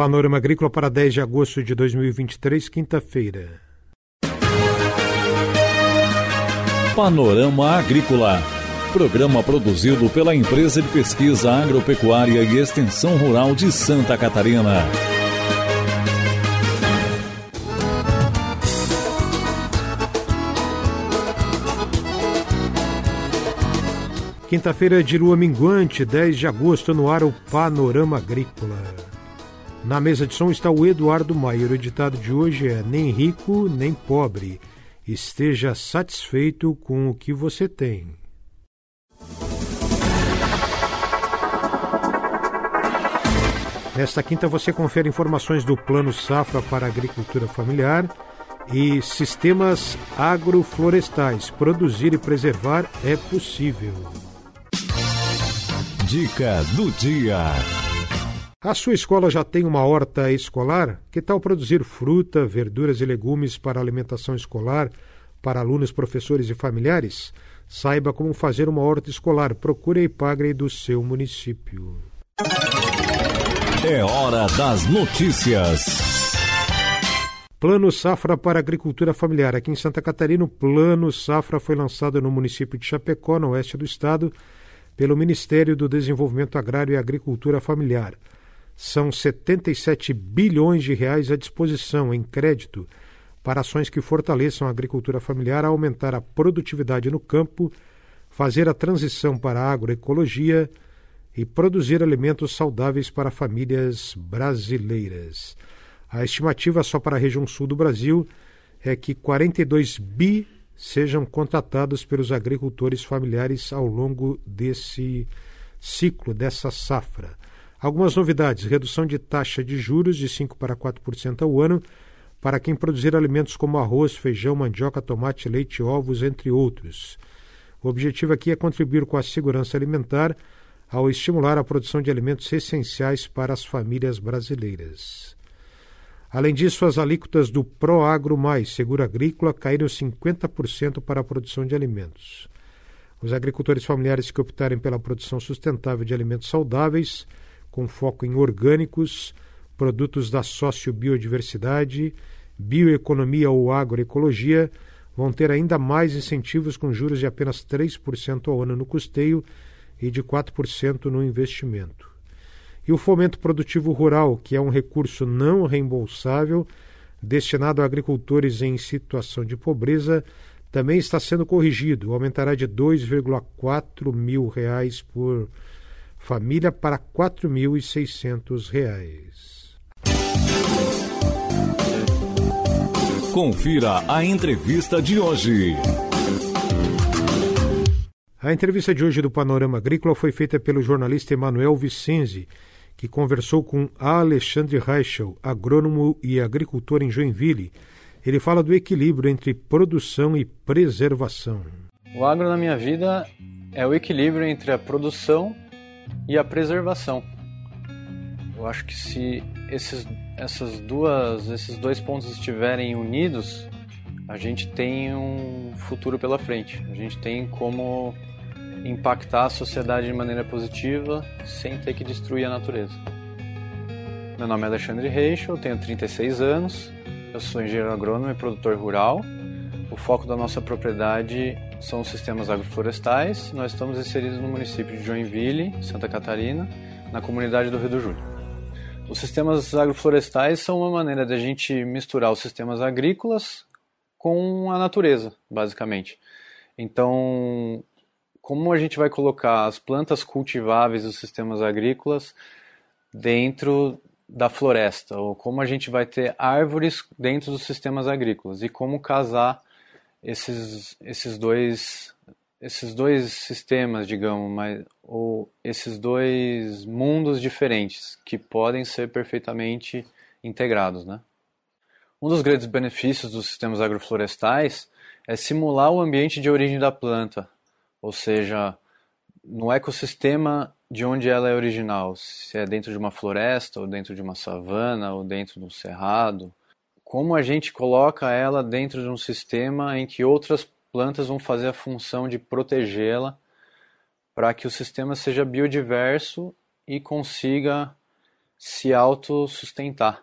Panorama Agrícola para 10 de agosto de 2023, quinta-feira. Panorama Agrícola. Programa produzido pela Empresa de Pesquisa Agropecuária e Extensão Rural de Santa Catarina. Quinta-feira de lua minguante, 10 de agosto, no ar o Panorama Agrícola. Na mesa de som está o Eduardo Maier. O ditado de hoje é: Nem rico, nem pobre. Esteja satisfeito com o que você tem. Nesta quinta você confere informações do Plano Safra para a Agricultura Familiar e sistemas agroflorestais. Produzir e preservar é possível. Dica do dia. A sua escola já tem uma horta escolar? Que tal produzir fruta, verduras e legumes para alimentação escolar para alunos, professores e familiares? Saiba como fazer uma horta escolar. Procure a Ipagre do seu município. É hora das notícias. Plano Safra para Agricultura Familiar. Aqui em Santa Catarina, o Plano Safra foi lançado no município de Chapecó, no oeste do estado pelo Ministério do Desenvolvimento Agrário e Agricultura Familiar. São 77 bilhões de reais à disposição em crédito para ações que fortaleçam a agricultura familiar, aumentar a produtividade no campo, fazer a transição para a agroecologia e produzir alimentos saudáveis para famílias brasileiras. A estimativa só para a região sul do Brasil é que 42 bi sejam contratados pelos agricultores familiares ao longo desse ciclo, dessa safra. Algumas novidades: redução de taxa de juros de 5% para 4% ao ano para quem produzir alimentos como arroz, feijão, mandioca, tomate, leite, ovos, entre outros. O objetivo aqui é contribuir com a segurança alimentar ao estimular a produção de alimentos essenciais para as famílias brasileiras. Além disso, as alíquotas do Proagro Mais Seguro Agrícola caíram 50% para a produção de alimentos. Os agricultores familiares que optarem pela produção sustentável de alimentos saudáveis, com foco em orgânicos, produtos da sociobiodiversidade, bioeconomia ou agroecologia, vão ter ainda mais incentivos com juros de apenas 3% ao ano no custeio e de 4% no investimento. E o fomento produtivo rural, que é um recurso não reembolsável destinado a agricultores em situação de pobreza, também está sendo corrigido. Aumentará de 2,4 mil reais por família para 4.600 reais. Confira a entrevista de hoje. A entrevista de hoje do Panorama Agrícola foi feita pelo jornalista Emanuel Vicenzi, que conversou com Alexandre Reichel, agrônomo e agricultor em Joinville. Ele fala do equilíbrio entre produção e preservação. O agro na minha vida é o equilíbrio entre a produção e a preservação. Eu acho que se esses, essas duas, esses dois pontos estiverem unidos, a gente tem um futuro pela frente. A gente tem como impactar a sociedade de maneira positiva sem ter que destruir a natureza. Meu nome é Alexandre Reich, eu tenho 36 anos, eu sou engenheiro agrônomo e produtor rural. O foco da nossa propriedade são os sistemas agroflorestais. Nós estamos inseridos no município de Joinville, Santa Catarina, na comunidade do Rio do Júlio. Os sistemas agroflorestais são uma maneira de a gente misturar os sistemas agrícolas com a natureza, basicamente. Então, como a gente vai colocar as plantas cultiváveis dos sistemas agrícolas dentro da floresta, ou como a gente vai ter árvores dentro dos sistemas agrícolas, e como casar esses, esses dois esses dois sistemas, digamos, mas, ou esses dois mundos diferentes que podem ser perfeitamente integrados, né? Um dos grandes benefícios dos sistemas agroflorestais é simular o ambiente de origem da planta, ou seja, no ecossistema de onde ela é original, se é dentro de uma floresta, ou dentro de uma savana, ou dentro de um cerrado, como a gente coloca ela dentro de um sistema em que outras plantas vão fazer a função de protegê-la para que o sistema seja biodiverso e consiga se autossustentar,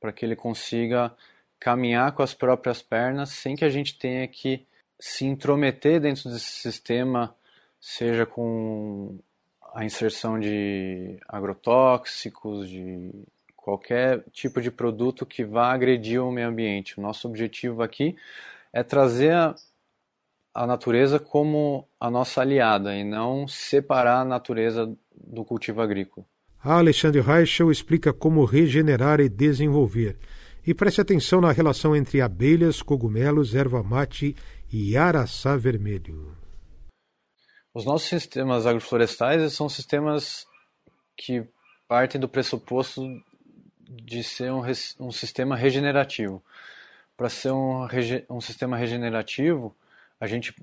para que ele consiga caminhar com as próprias pernas sem que a gente tenha que se intrometer dentro desse sistema, seja com a inserção de agrotóxicos, de qualquer tipo de produto que vá agredir o meio ambiente. O nosso objetivo aqui é trazer a, a natureza como a nossa aliada e não separar a natureza do cultivo agrícola. A Alexandre Reichel explica como regenerar e desenvolver. E preste atenção na relação entre abelhas, cogumelos, erva mate e araçá vermelho. Os nossos sistemas agroflorestais são sistemas que partem do pressuposto de ser um, um sistema regenerativo. Para ser um, um sistema regenerativo, a gente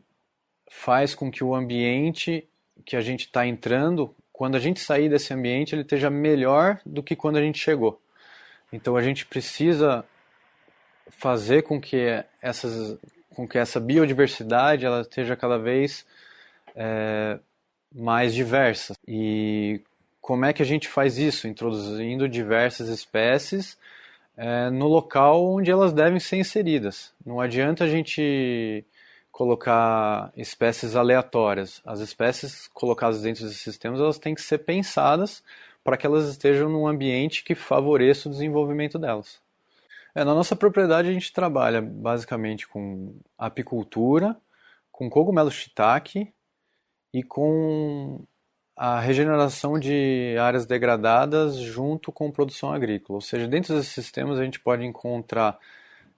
faz com que o ambiente que a gente está entrando, quando a gente sair desse ambiente, ele esteja melhor do que quando a gente chegou. Então a gente precisa fazer com que essas, com que essa biodiversidade ela esteja cada vez é, mais diversa. E como é que a gente faz isso? Introduzindo diversas espécies é, no local onde elas devem ser inseridas. Não adianta a gente colocar espécies aleatórias. As espécies colocadas dentro desses sistemas elas têm que ser pensadas para que elas estejam num ambiente que favoreça o desenvolvimento delas. É, na nossa propriedade a gente trabalha basicamente com apicultura, com cogumelo shiitake e com a regeneração de áreas degradadas junto com produção agrícola. Ou seja, dentro desses sistemas a gente pode encontrar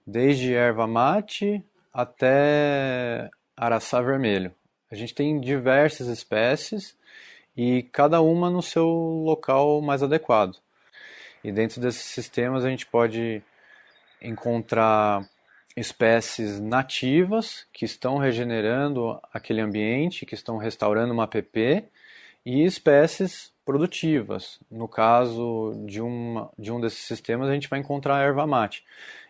desde erva mate até araçá vermelho. A gente tem diversas espécies e cada uma no seu local mais adequado. E dentro desses sistemas a gente pode encontrar espécies nativas que estão regenerando aquele ambiente, que estão restaurando uma APP, e espécies produtivas. No caso de, uma, de um desses sistemas, a gente vai encontrar erva mate.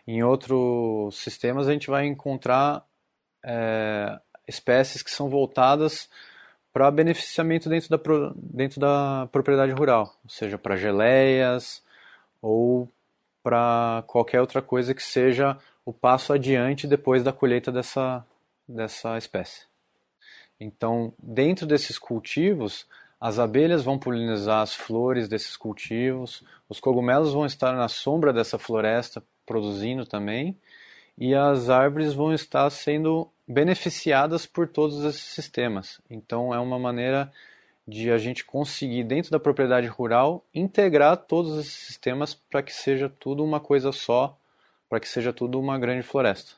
Em outros sistemas, a gente vai encontrar é, espécies que são voltadas para beneficiamento dentro da, dentro da propriedade rural, ou seja, para geleias ou para qualquer outra coisa que seja o passo adiante depois da colheita dessa, dessa espécie. Então, dentro desses cultivos, as abelhas vão polinizar as flores desses cultivos, os cogumelos vão estar na sombra dessa floresta produzindo também, e as árvores vão estar sendo beneficiadas por todos esses sistemas. Então é uma maneira de a gente conseguir, dentro da propriedade rural, integrar todos esses sistemas para que seja tudo uma coisa só, para que seja tudo uma grande floresta.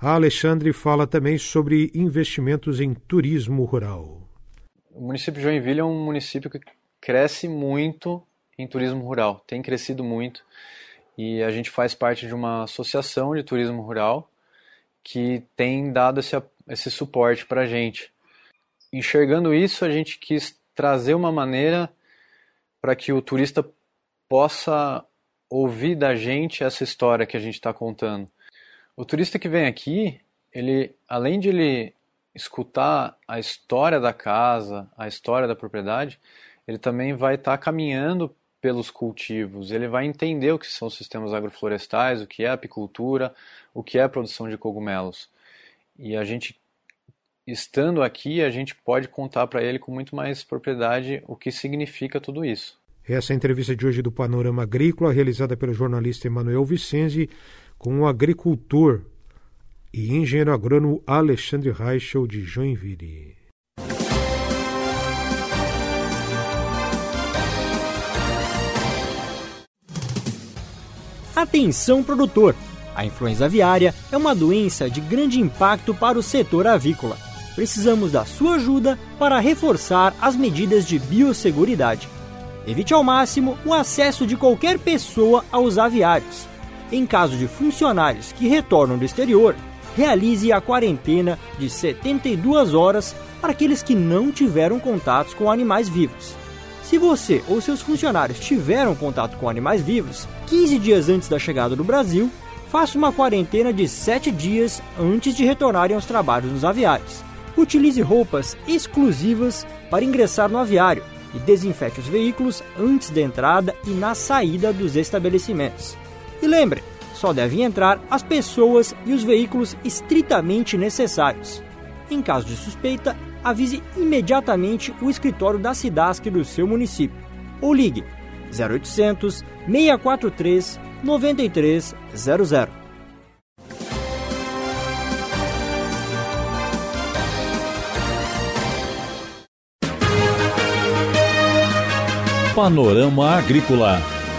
A Alexandre fala também sobre investimentos em turismo rural. O município de Joinville é um município que cresce muito em turismo rural, tem crescido muito e a gente faz parte de uma associação de turismo rural que tem dado esse, esse suporte para a gente. Enxergando isso, a gente quis trazer uma maneira para que o turista possa ouvir da gente essa história que a gente está contando. O turista que vem aqui, ele, além de ele escutar a história da casa, a história da propriedade, ele também vai estar tá caminhando pelos cultivos, ele vai entender o que são sistemas agroflorestais, o que é apicultura, o que é a produção de cogumelos. E a gente, estando aqui, a gente pode contar para ele com muito mais propriedade o que significa tudo isso. Essa é entrevista de hoje do Panorama Agrícola, realizada pelo jornalista Emanuel Vicenzi, com o agricultor e engenheiro agrônomo Alexandre Reichel, de Joinville. Atenção produtor! A influenza aviária é uma doença de grande impacto para o setor avícola. Precisamos da sua ajuda para reforçar as medidas de biosseguridade. Evite ao máximo o acesso de qualquer pessoa aos aviários. Em caso de funcionários que retornam do exterior, realize a quarentena de 72 horas para aqueles que não tiveram contatos com animais vivos. Se você ou seus funcionários tiveram contato com animais vivos 15 dias antes da chegada do Brasil, faça uma quarentena de 7 dias antes de retornarem aos trabalhos nos aviários. Utilize roupas exclusivas para ingressar no aviário, e desinfete os veículos antes da entrada e na saída dos estabelecimentos. E lembre, só devem entrar as pessoas e os veículos estritamente necessários. Em caso de suspeita, avise imediatamente o escritório da SIDASC do seu município ou ligue 0800 643 9300. Panorama Agrícola.